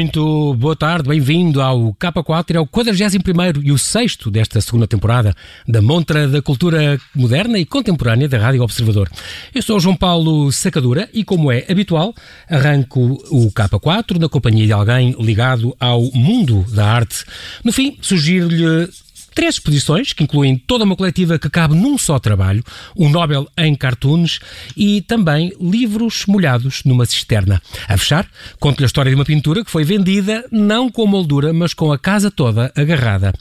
Muito boa tarde, bem-vindo ao K4, é o 41 e o sexto desta segunda temporada da Montra da Cultura Moderna e Contemporânea da Rádio Observador. Eu sou João Paulo Sacadura e, como é habitual, arranco o K4 na companhia de alguém ligado ao mundo da arte. No fim, sugiro-lhe três exposições, que incluem toda uma coletiva que cabe num só trabalho, um Nobel em cartoons e também livros molhados numa cisterna. A fechar, conto-lhe a história de uma pintura que foi vendida não com moldura, mas com a casa toda agarrada.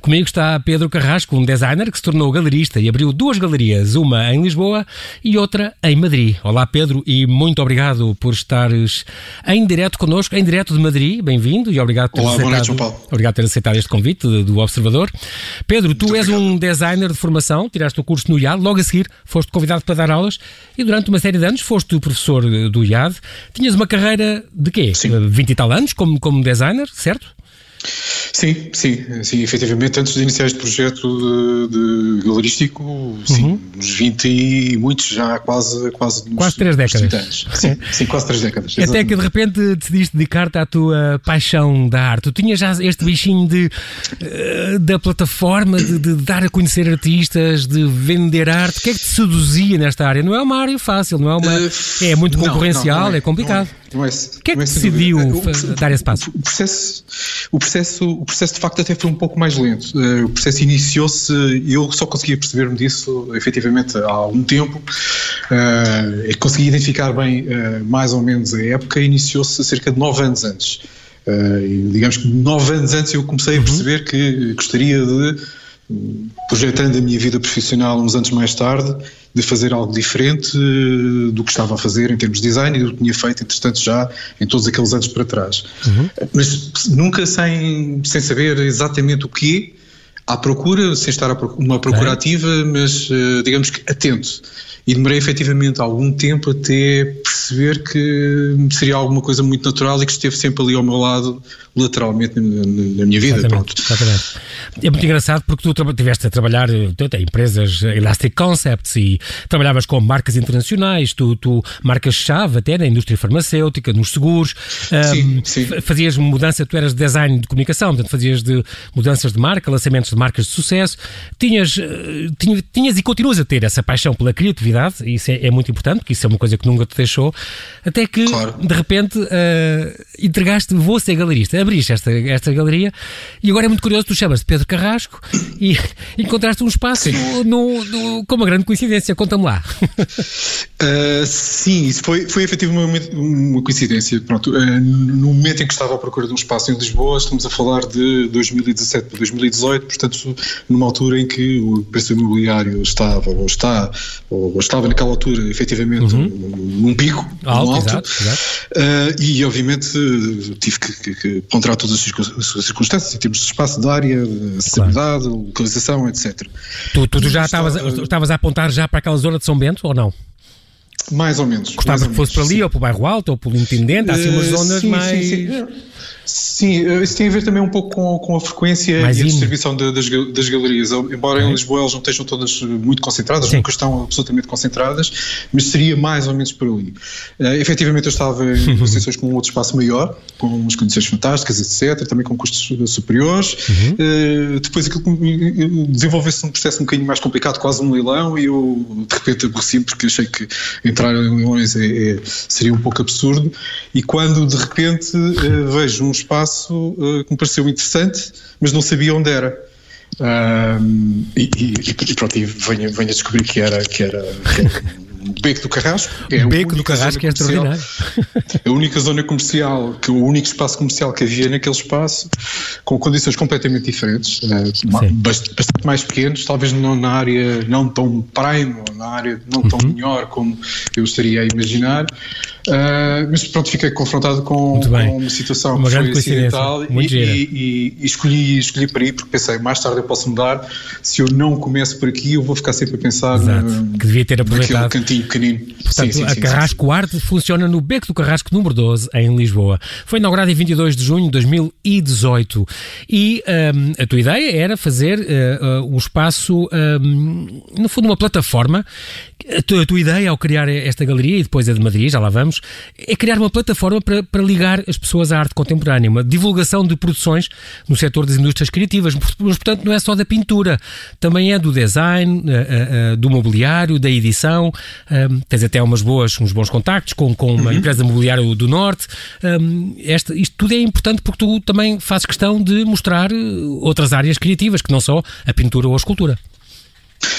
Comigo está Pedro Carrasco, um designer que se tornou galerista e abriu duas galerias, uma em Lisboa e outra em Madrid. Olá Pedro e muito obrigado por estares em direto connosco, em direto de Madrid. Bem-vindo e obrigado por ter Olá, aceitado, noite, Paulo. obrigado por ter aceitado este convite do Observador. Pedro, tu Muito és obrigado. um designer de formação, tiraste o curso no IAD, logo a seguir foste convidado para dar aulas e durante uma série de anos foste o professor do IAD. Tinhas uma carreira de quê? Sim. Eh, 20 e tal anos como, como designer, certo? Sim, sim, sim, efetivamente, antes de iniciar este projeto de, de galerístico, sim, uns 20 e muitos já quase quase Quase três décadas. 30 anos. Sim, sim, quase três décadas. Até exatamente. que de repente decidiste dedicar-te à tua paixão da arte. Tu tinhas já este bichinho de, eh, da plataforma, de, de dar a conhecer artistas, de vender arte. O que é que te seduzia nesta área? Não é uma área fácil, não é uma. Eh, É muito concorrencial, não, não é complicado. Não é, não é, O que é que é decidiu. O- fa- dar esse passo? O processo, o processo, o processo de facto até foi um pouco mais lento. Eh, O processo iniciou-se, eu só conseguia perceber-me disso efetivamente há algum tempo. Eh, e consegui identificar bem eh, mais ou menos a época, iniciou-se cerca de nove anos antes. E digamos que nove anos antes eu comecei a perceber que gostaria de, projetando a minha vida profissional uns anos mais tarde, de fazer algo diferente eh, do que estava a fazer em termos de design e do que tinha feito, entretanto, já em todos aqueles anos para trás. Mas nunca sem, sem saber exatamente o quê, à procura, sem estar uma procura ativa, mas eh, digamos que atento. E demorei efetivamente algum tempo até perceber que seria alguma coisa muito natural e que esteve sempre ali ao meu lado, lateralmente, na, na- minha vida. Exatamente, exatamente. É muito engraçado porque tu traba- tiveste a trabalhar eh, em empresas eh, Elastic Concepts e trabalhavas com marcas internacionais, tu, tu marcas-chave até na indústria farmacêutica, nos seguros, Sim, ahm, sim. fa- fazias mudança, tu eras design de comunicação, portanto fazias de mudanças de marca, lançamentos de marcas de sucesso, tinhas, eh, tinha- tinhas e continuas a ter essa paixão pela criatividade, e isso é, é muito importante, porque isso é uma coisa que nunca te deixou, até que Claro. de repente eh, entregaste, vou ser galerista, abriste esta, esta galeria e agora é muito curioso, tu chamas-te Pedro Carrasco e encontraste um espaço no, no- com uma grande coincidência, conta-me lá. Uh, sim, isso foi, foi efetivamente uma coincidência. Pronto, uh, no momento em que estava à procura de um espaço em Lisboa, estamos a falar de 2017 para 2018, portanto, numa altura em que o preço imobiliário estava, ou está, ou estava naquela altura, efetivamente, num, num pico, Uhum. Alto, num alto. exato, exato. Uh, e, obviamente, uh, tive que, que, que ponderar todas as circunstâncias, em termos de espaço, de área, de acessibilidade, localização, etc. Tu, tu, tu já Estava- estavas, estavas a apontar já para aquela zona de São Bento ou não? Mais ou menos. Gostavas mais que fosse ou para menos, ali sim. ou para o bairro Alto ou pelo Intendente, há assim umas Eh, zonas sim, mais. Sim, sim. Sim, isso tem a ver também um pouco com, com a frequência Mais e a distribuição da- das, das galerias. Embora em Lisboa elas não estejam todas muito concentradas, Sim. nunca estão absolutamente concentradas, mas seria mais ou menos por ali. Uh, efetivamente eu estava em negociações com um outro espaço maior, com umas condições fantásticas, etc., também com custos eh, superiores. Uhum. Uh, depois aquilo desenvolveu-se um processo um bocadinho mais complicado, quase um leilão, e eu de repente aborreci porque achei que entrar em leilões é- é- seria um pouco absurdo. E quando de repente eh, vejo um espaço eh, que me pareceu interessante, mas não sabia onde era. Ahm, e, e- e pronto, e venho, venho a descobrir que era, que era, que era um beco do Carrasco. é Beco do Carrasco é extraordinário. a única zona comercial, que o único espaço comercial que havia naquele espaço, com condições completamente diferentes, eh, bastante mais pequenos, talvez não na área não tão prime, ou na área não tão Uhum. melhor como eu estaria a imaginar, eh, mas pronto, fiquei confrontado com, com uma situação Uma que foi acidental Muito e, e- e- escolhi, escolhi para ir porque pensei, mais tarde eu posso mudar, se eu não começo por aqui eu vou ficar sempre a pensar Exato, na- que devia ter naquele aproveitado. cantinho pequenino. Portanto, a Carrasco Arte funciona no Beco do Carrasco número 12, em Lisboa. Foi inaugurada em 22 de junho de 2018. E hum, a tua ideia era fazer uh, um espaço, hum, no fundo, uma plataforma. A tua, a tua ideia ao criar esta galeria, e depois a de Madrid, já lá vamos, é criar uma plataforma para, para ligar as pessoas à arte contemporânea, uma divulgação de produções no setor das indústrias criativas, mas, portanto, não é só da pintura, também é do design, do mobiliário, da edição. tens até umas boas, uns bons contactos com, com uma uhum. empresa de mobiliário do Norte. esta, isto tudo é importante porque tu também fazes questão de mostrar eh, outras áreas criativas, que não só a pintura ou a escultura.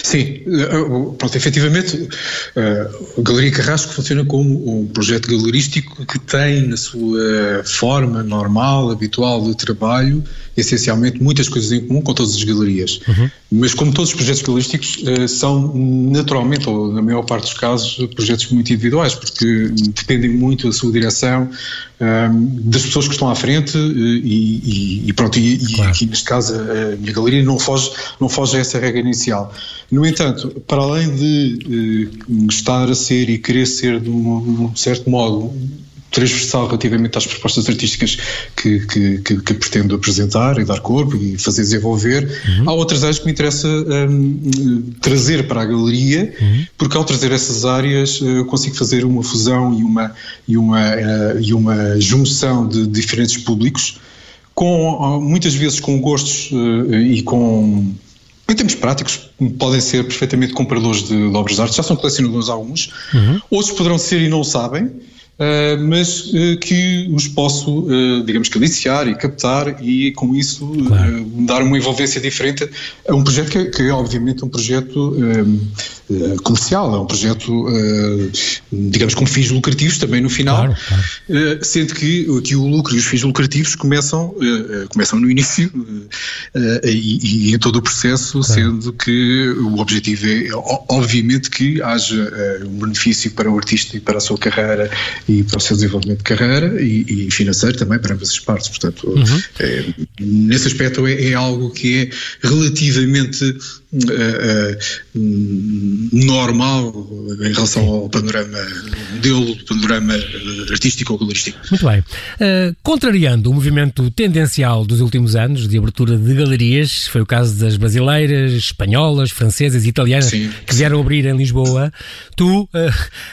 Sim, eh, pronto, efetivamente eh, a Galeria Carrasco funciona como um projeto galerístico que tem na sua forma normal, habitual de trabalho, essencialmente muitas coisas em comum com todas as galerias. Uhum. Mas como todos os projetos galerísticos eh, são naturalmente, ou na maior parte dos casos, projetos muito individuais, porque dependem muito da sua direção, das pessoas que estão à frente e, e, e pronto, e, claro. aqui neste caso a minha galeria não foge, não foge a essa regra inicial. No entanto, para além de estar a ser e querer ser de um, um certo modo transversal relativamente às propostas artísticas que, que, que, que, pretendo apresentar e dar corpo e fazer desenvolver. Uhum. Há outras áreas que me interessa um, trazer para a galeria, uhum. porque ao trazer essas áreas eh, eu consigo fazer uma fusão e uma, e uma, uh, e uma junção de diferentes públicos, com muitas vezes com gostos uh, e com em termos práticos, podem ser perfeitamente compradores de, de obras de arte, já são colecionadores alguns, uhum. outros poderão ser e não sabem, Uh, mas uh, que os posso, uh, digamos que, aliciar e captar e com isso claro. dar uma envolvência diferente a um projeto que, que é obviamente um projeto comercial, é um projeto, digamos, com fins lucrativos também no final, claro, claro. sendo que, que o lucro e os fins lucrativos começam, começam no início e, e, em todo o processo, sendo que o objetivo é, obviamente, que haja um benefício para o artista e para a sua carreira e para o seu desenvolvimento de carreira e, e financeiro também para ambas as partes. Portanto, uhum. nesse aspecto é, é, algo que é relativamente uh, uh, normal em relação ao panorama modelo, panorama artístico ou galerístico. Muito bem. Contrariando o movimento tendencial dos últimos anos de abertura de galerias, foi o caso das brasileiras, espanholas, francesas e italianas sim, que vieram sim. abrir em Lisboa, tu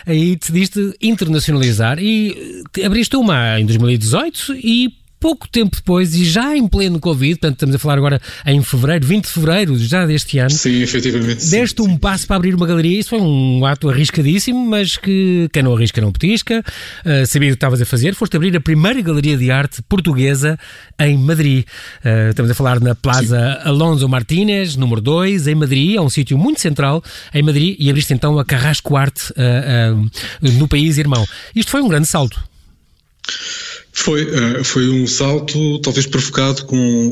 aí decidiste internacionalizar e eh, abriste uma em 2018 e pouco tempo depois e já em pleno Covid, portanto estamos a falar agora em fevereiro, 20 de fevereiro já deste ano. Sim, efetivamente. Deste sim, um sim. passo para abrir uma galeria, isso foi um ato arriscadíssimo, mas que quem não arrisca não petisca, uh, sabia o que estavas a fazer, foste abrir a primeira galeria de arte portuguesa em Madrid. Uh, estamos a falar na Plaza sim. Alonso Martínez, número 2, em Madrid, é um sítio muito central em Madrid e abriste então a Carrasco Arte uh, no país irmão. Isto foi um grande salto. Foi, uh, foi um salto talvez provocado com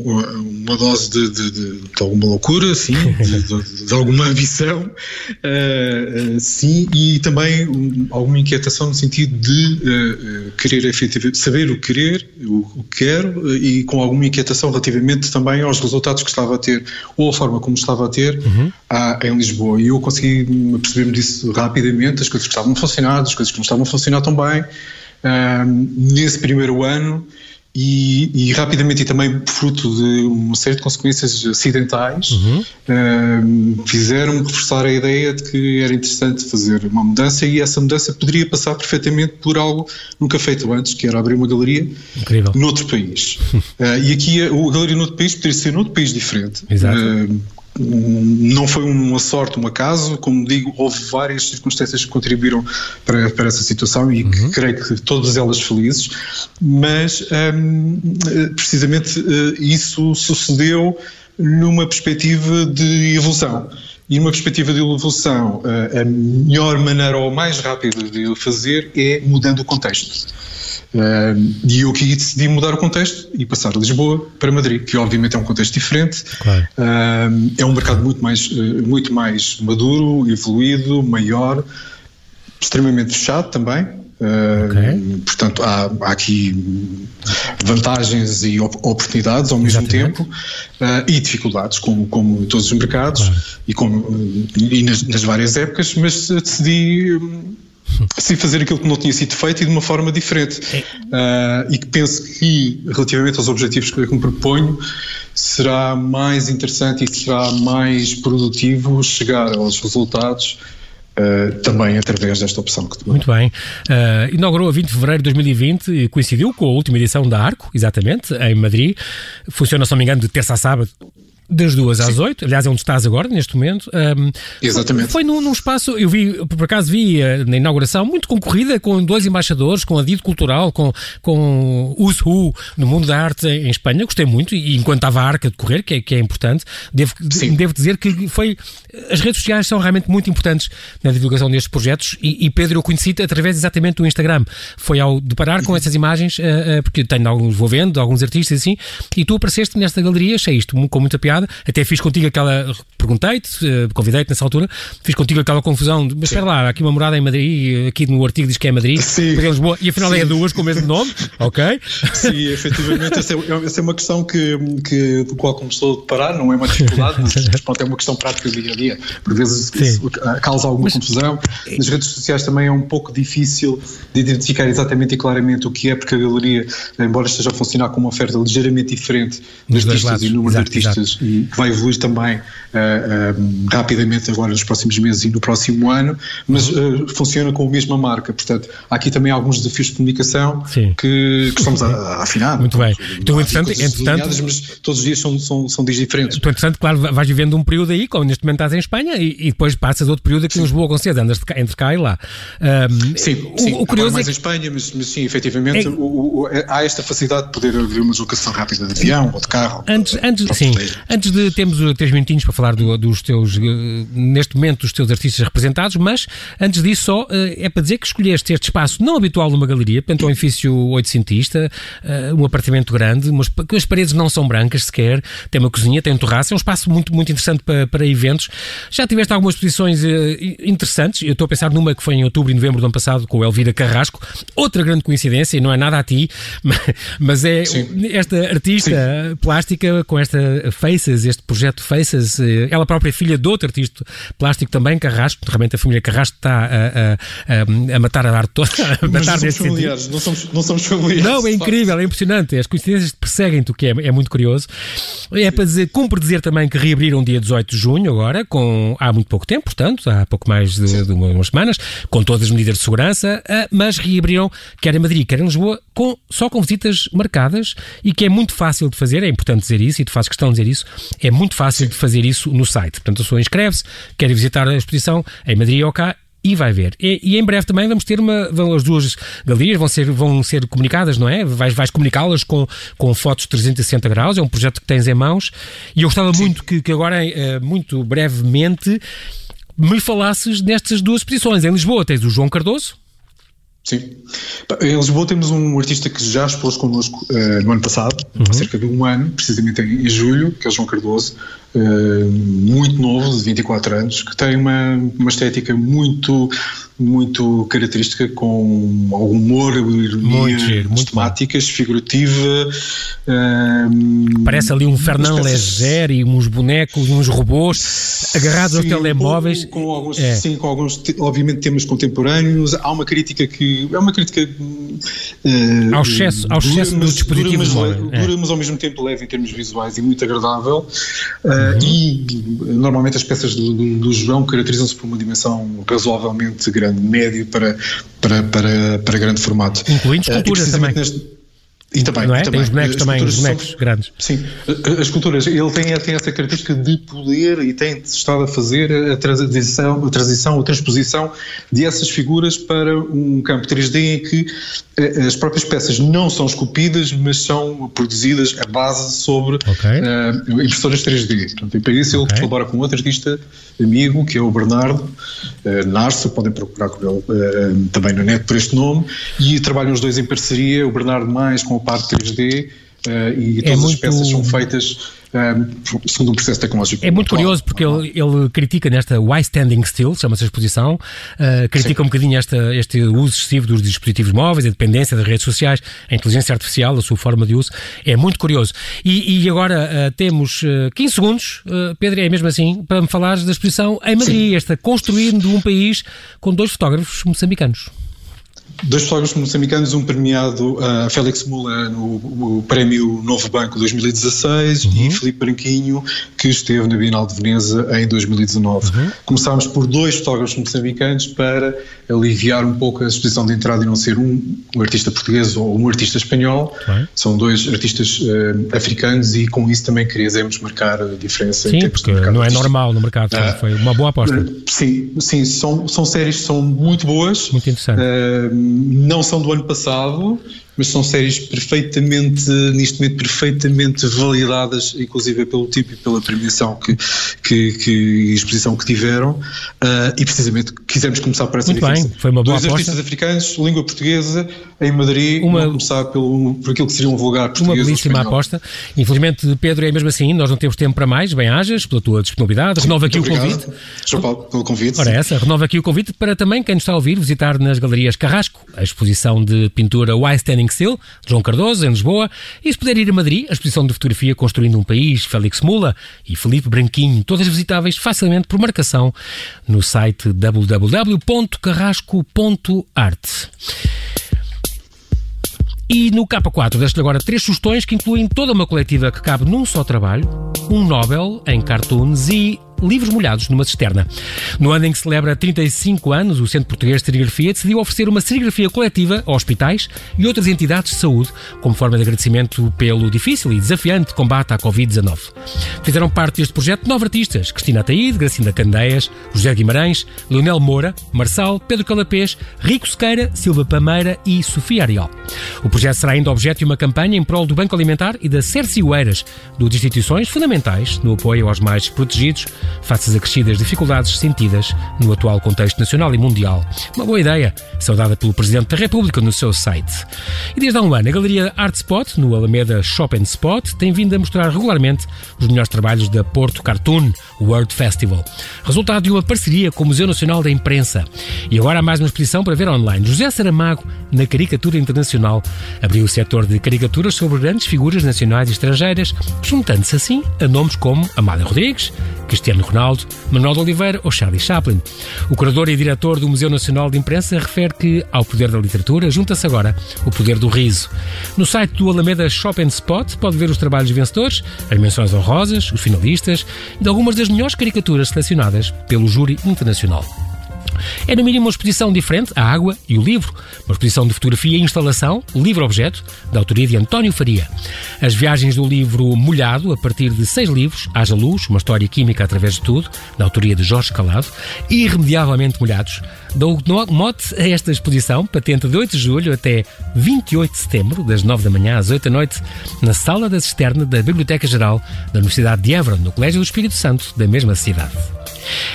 uma dose de, de, de, de alguma loucura, sim, de, alguma ambição, uh, sim, e também um, alguma inquietação no sentido de uh, querer efetivamente, saber o querer, o, o que quero, e com alguma inquietação relativamente também aos resultados que estava a ter, ou a forma como estava a ter uhum. a, em Lisboa. E eu consegui perceber-me disso rapidamente, as coisas que estavam a funcionar, as coisas que não estavam a funcionar tão bem nesse primeiro ano e, e, rapidamente e também fruto de uma série de consequências acidentais uhum. fizeram-me reforçar a ideia de que era interessante fazer uma mudança e essa mudança poderia passar perfeitamente por algo nunca feito antes, que era abrir uma galeria Incrível. noutro país. uh, e aqui a, a galeria noutro país poderia ser noutro país diferente. Exato. Uh, não foi uma sorte, um acaso, como digo, houve várias circunstâncias que contribuíram para, para essa situação e uhum. que creio que todas elas felizes, mas um, precisamente eh, isso sucedeu numa perspectiva de evolução. E numa perspectiva de evolução, eh, a melhor maneira ou a mais rápida de o fazer é mudando o contexto. Uh, e eu aqui decidi mudar o contexto e passar de Lisboa para Madrid, que obviamente é um contexto diferente. Claro. Uh, é um mercado muito mais, uh, muito mais maduro, evoluído, maior, extremamente fechado também. Okay. Portanto, há, há, aqui vantagens e op oportunidades ao mesmo Exatamente. tempo e dificuldades, como, como em todos os mercados claro. e, como, e nas, nas várias épocas, mas decidi sem fazer aquilo que não tinha sido feito e de uma forma diferente. Uh, e que penso que, relativamente aos objetivos que me proponho, será mais interessante e será mais produtivo chegar aos resultados uh, também através desta opção que tomou. Muito bem. Uh, inaugurou a 20 de fevereiro de 2020 e coincidiu com a última edição da Arco, exatamente, em Madrid. Funciona, se não me engano, de terça a sábado das duas às oito, aliás, é onde estás agora, neste momento. Um, Exatamente. Foi num, num, espaço, eu vi, por acaso vi uh, na inauguração, muito concorrida, com dois embaixadores, com a Dito Cultural, com, com o Who no mundo da arte em, Espanha. Gostei muito, e enquanto estava a arca de correr, que é, que é importante, devo, devo dizer que foi. As redes sociais são realmente muito importantes na divulgação destes projetos, e, e Pedro, eu conheci-te através exatamente do Instagram. Foi ao deparar com essas imagens, uh, uh, porque tenho alguns, vou vendo, alguns artistas assim, e tu apareceste nesta galeria, achei isto com muita piada até fiz contigo aquela. Perguntei-te, eh, convidei-te nessa altura, fiz contigo aquela confusão. De, mas espera lá, aqui uma morada em Madrid, aqui no artigo diz que é Madrid, Sim. Lisboa, e afinal Sim. é duas com o mesmo nome, ok? Sim, efetivamente, essa é, essa é uma questão que, que, do qual começou a deparar, não é uma dificuldade, mas, pronto, é uma questão prática do dia a dia. Por vezes isso causa alguma mas, confusão. Nas redes sociais também é um pouco difícil de identificar exatamente e claramente o que é, porque a galeria, embora esteja a funcionar com uma oferta ligeiramente diferente de artistas e número de artistas e que vai evoluir também uh, rapidamente agora nos próximos meses e no próximo ano, mas uh, funciona com a mesma marca. Portanto, há aqui também alguns desafios de comunicação que, que, estamos a, a, afinar. Muito bem. Então, entretanto, entretanto mas todos os dias são, são, são dias diferentes. Então, entretanto, claro, vais vivendo um período aí, como neste momento estás em Espanha, e, e depois passas outro período aqui em Lisboa com cedo, andas entre cá e lá. Um, sim, sim, o, o curioso mais é que... em Espanha, mas, mas sim, efetivamente, é... o, o, há esta facilidade de poder haver uma deslocação rápida de avião ou de carro. Antes, antes, sim, antes de termos três minutinhos para falar do, dos teus, eh, neste momento, dos teus artistas representados, mas antes disso só eh, é para dizer que escolheste este espaço não habitual numa galeria, portanto, um edifício oitocentista, eh, um apartamento grande, umas, as paredes não são brancas sequer, tem uma cozinha, tem um terraço, é um espaço muito, muito interessante para, para eventos. Já tiveste algumas exposições interessantes, eu estou a pensar numa que foi em outubro e novembro do ano passado com o Elvira Carrasco, outra grande coincidência, e não é nada a ti, mas é Sim. esta artista Sim. plástica com esta Faces, este projeto Faces, eh, ela própria é filha de outro artista plástico também, Carrasco, realmente a família Carrasco está a, a, a, matar a arte toda. A matar somos familiares, não somos, não somos familiares. Não, é incrível, é impressionante. As coincidências perseguem-te, o que é, é muito curioso. É para dizer, cumpre dizer também que reabriram dia 18 de junho, agora, com, há muito pouco tempo, portanto, há pouco mais de, de umas semanas, com todas as medidas de segurança, eh, mas reabriram, quer em Madrid, quer em Lisboa, com, só com visitas marcadas e que é muito fácil de fazer, é importante dizer isso e tu fazes questão de dizer isso, é muito fácil de fazer isso no site. Portanto, a pessoa inscreve-se, quer visitar a exposição em Madrid ou cá e vai ver. E, e, em breve também vamos ter uma. Vão, as duas galerias vão ser, vão ser comunicadas, não é? Vais, vais comunicá-las com, com fotos 360 graus, é um projeto que tens em mãos. E eu gostava Sim. muito que, que agora, eh, muito brevemente, me falasses nestas duas exposições. Em Lisboa tens o João Cardoso, Sim. Em Lisboa temos um artista que já expôs connosco uh, no ano passado, uhum. há cerca de um ano, precisamente em, julho, que é o João Cardoso, muito novo, de 24 anos, que tem uma, uma estética muito muito característica com algum humor, ironia, muito giro, muito temáticas, figurativa. Um, Parece ali um Fernand Léger e uns bonecos, uns robôs agarrados sim, aos telemóveis. Com, com alguns, é. Sim, com alguns, obviamente, temas contemporâneos. Há uma crítica que. É uma crítica. Uh, ao excesso, ao excesso dura, do dispositivo dura, mas, móvel. Dura, é. mas ao mesmo tempo leve em termos visuais e muito agradável. Uh, uhum. E normalmente as peças do, do, do João caracterizam-se por uma dimensão razoavelmente grande grande, médio para, para, para, para grande formato. Incluindo eh, esculturas uh, também. Neste, e também, não é? também. Tem os bonecos também, os bonecos são, grandes. Sim, as esculturas, ele tem, tem essa característica de poder e tem estado a fazer a transição, a transição, a transposição de essas figuras para um campo 3D em que eh, as próprias peças não são esculpidas, mas são produzidas a base sobre okay. uh, impressoras 3D. Portanto, e para isso ele okay. colabora com outro artista amigo, que é o Bernardo uh, Narso, podem procurar com ele uh, também na net por este nome, e trabalham os dois em parceria, o Bernardo mais com parte 3D, uh, e é todas muito... as peças são feitas segundo um processo tecnológico. É muito curioso porque ele, ele, critica nesta Why Standing Still, chama-se a exposição, uh, critica Sim. um bocadinho esta, este uso excessivo dos dispositivos móveis, a dependência das redes sociais, a inteligência artificial, a sua forma de uso. É muito curioso. E, e agora uh, temos uh, 15 segundos, Pedro, é mesmo assim, para me falares da exposição em Madrid, Sim. esta Construindo um País com dois fotógrafos moçambicanos. Dois fotógrafos moçambicanos, um premiado a uh, Félix Mula no, no, Prémio Novo Banco 2016 uhum. e Filipe Branquinho, que esteve na Bienal de Veneza em 2019. Uhum. Começámos por dois fotógrafos moçambicanos para aliviar um pouco a exposição de entrada e não ser um, um artista português ou um artista espanhol. Uhum. São dois artistas uh, africanos e com isso também queríamos marcar a diferença. Sim, porque não é normal no mercado, ah, foi uma boa aposta. Sim, sim são, são séries que são muito boas. Muito interessante. Uh, não são do ano passado, mas são séries perfeitamente, neste momento, perfeitamente validadas, inclusive pelo tipo e pela premiação que, que, que exposição que tiveram, uh, e precisamente quisemos começar por essa Muito diferença. bem, foi uma boa Dois aposta. artistas africanos, língua portuguesa, em Madrid, uma, começar pelo, por aquilo que seria um vulgar português. Uma belíssima aposta. Infelizmente, Pedro, é mesmo assim, nós não temos tempo para mais, bem-ajas, pela tua disponibilidade, renova aqui Muito o obrigado, convite. João Paulo, pelo convite. Ora, essa, renova aqui o convite para também quem nos está a ouvir visitar nas galerias Carrasco, a exposição de pintura Why Standing João Cardoso, em Lisboa, e se puder ir a Madrid, a exposição de fotografia Construindo um País, Félix Mula e Felipe Branquinho, todas visitáveis facilmente por marcação no site www.carrasco.art. E no K4 deixo agora três sugestões que incluem toda uma coletiva que cabe num só trabalho, um Nobel em cartoons e livros molhados numa cisterna. No ano em que celebra 35 anos, o Centro Português de Serigrafia decidiu oferecer uma serigrafia coletiva a hospitais e outras entidades de saúde, como forma de agradecimento pelo difícil e desafiante combate à Covid-19. Fizeram parte deste projeto nove artistas: Cristina Ataíde, Gracinda Candeias, José Guimarães, Leonel Moura, Marçal, Pedro Calapês, Rico Sequeira, Silva Pameira e Sofia Ariol. O projeto será ainda objeto de uma campanha em prol do Banco Alimentar e das Cercioeiras, duas instituições fundamentais no apoio aos mais protegidos face às acrescidas dificuldades sentidas no atual contexto nacional e mundial. Uma boa ideia, saudada pelo Presidente da República no seu site. E desde há um ano, a Galeria Art Spot, no Alameda Shop and Spot, tem vindo a mostrar regularmente os melhores trabalhos da Porto Cartoon World Festival, resultado de uma parceria com o Museu Nacional da Imprensa. E agora há mais uma exposição para ver online. José Saramago, na Caricatura Internacional, abriu o setor de caricaturas sobre grandes figuras nacionais e estrangeiras, juntando-se assim a nomes como Amália Rodrigues, Cristiano Ronaldo, Manuel de Oliveira ou Charlie Chaplin. O curador e diretor do Museu Nacional de Imprensa refere que ao poder da literatura junta-se agora o poder do riso. No site do Alameda Shop and Spot pode ver os trabalhos vencedores, as menções honrosas, os finalistas e algumas das melhores caricaturas selecionadas pelo júri internacional. É no mínimo uma exposição diferente, a água e o livro, uma exposição de fotografia e instalação, livro-objeto, da autoria de António Faria. As viagens do livro Molhado, a partir de seis livros, Haja Luz, uma história química através de tudo, da autoria de Jorge Calado, irremediavelmente molhados, dão mote a esta exposição, patente de 8 de julho até 28 de setembro, das 9 da manhã às 8 da noite, na sala da cisterna da Biblioteca Geral da Universidade de Évora, no Colégio do Espírito Santo, da mesma cidade.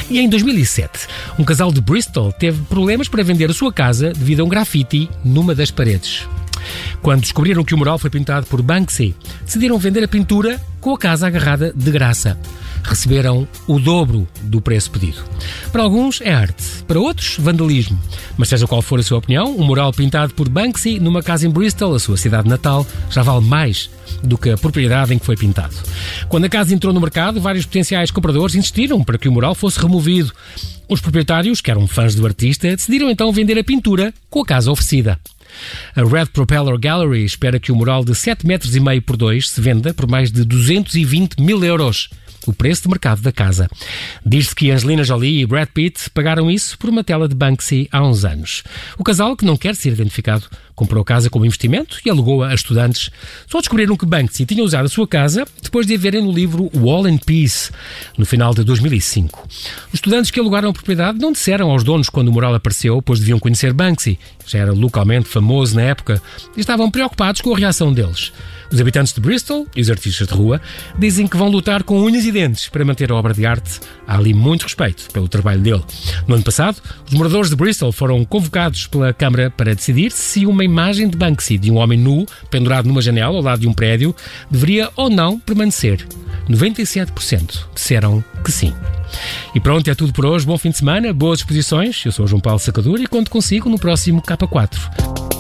E em 2007, um casal de Bristol teve problemas para vender a sua casa devido a um grafite numa das paredes. Quando descobriram que o mural foi pintado por Banksy, decidiram vender a pintura com a casa agarrada de graça receberam o dobro do preço pedido. Para alguns é arte, para outros, vandalismo. Mas seja qual for a sua opinião, um mural pintado por Banksy numa casa em Bristol, a sua cidade natal, já vale mais do que a propriedade em que foi pintado. Quando a casa entrou no mercado, vários potenciais compradores insistiram para que o mural fosse removido. Os proprietários, que eram fãs do artista, decidiram então vender a pintura com a casa oferecida. A Red Propeller Gallery espera que o mural de 7,5 metros e meio por 2 se venda por mais de 220 mil euros o preço de mercado da casa. Diz-se que Angelina Jolie e Brad Pitt pagaram isso por uma tela de Banksy há uns anos. O casal, que não quer ser identificado, comprou a casa como investimento e alugou-a a estudantes. Só descobriram que Banksy tinha usado a sua casa depois de a verem no livro Wall and Peace, no final de 2005. Os estudantes que alugaram a propriedade não disseram aos donos quando o mural apareceu, pois deviam conhecer Banksy, já era localmente famoso na época, e estavam preocupados com a reação deles. Os habitantes de Bristol e os artistas de rua dizem que vão lutar com unhas e dentes para manter a obra de arte. Há ali muito respeito pelo trabalho dele. No ano passado, os moradores de Bristol foram convocados pela Câmara para decidir se uma imagem de Banksy de um homem nu, pendurado numa janela ao lado de um prédio, deveria ou não permanecer. 97% disseram que sim. E pronto, é tudo por hoje. Bom fim de semana, boas exposições. Eu sou João Paulo Sacadura e conto consigo no próximo K4.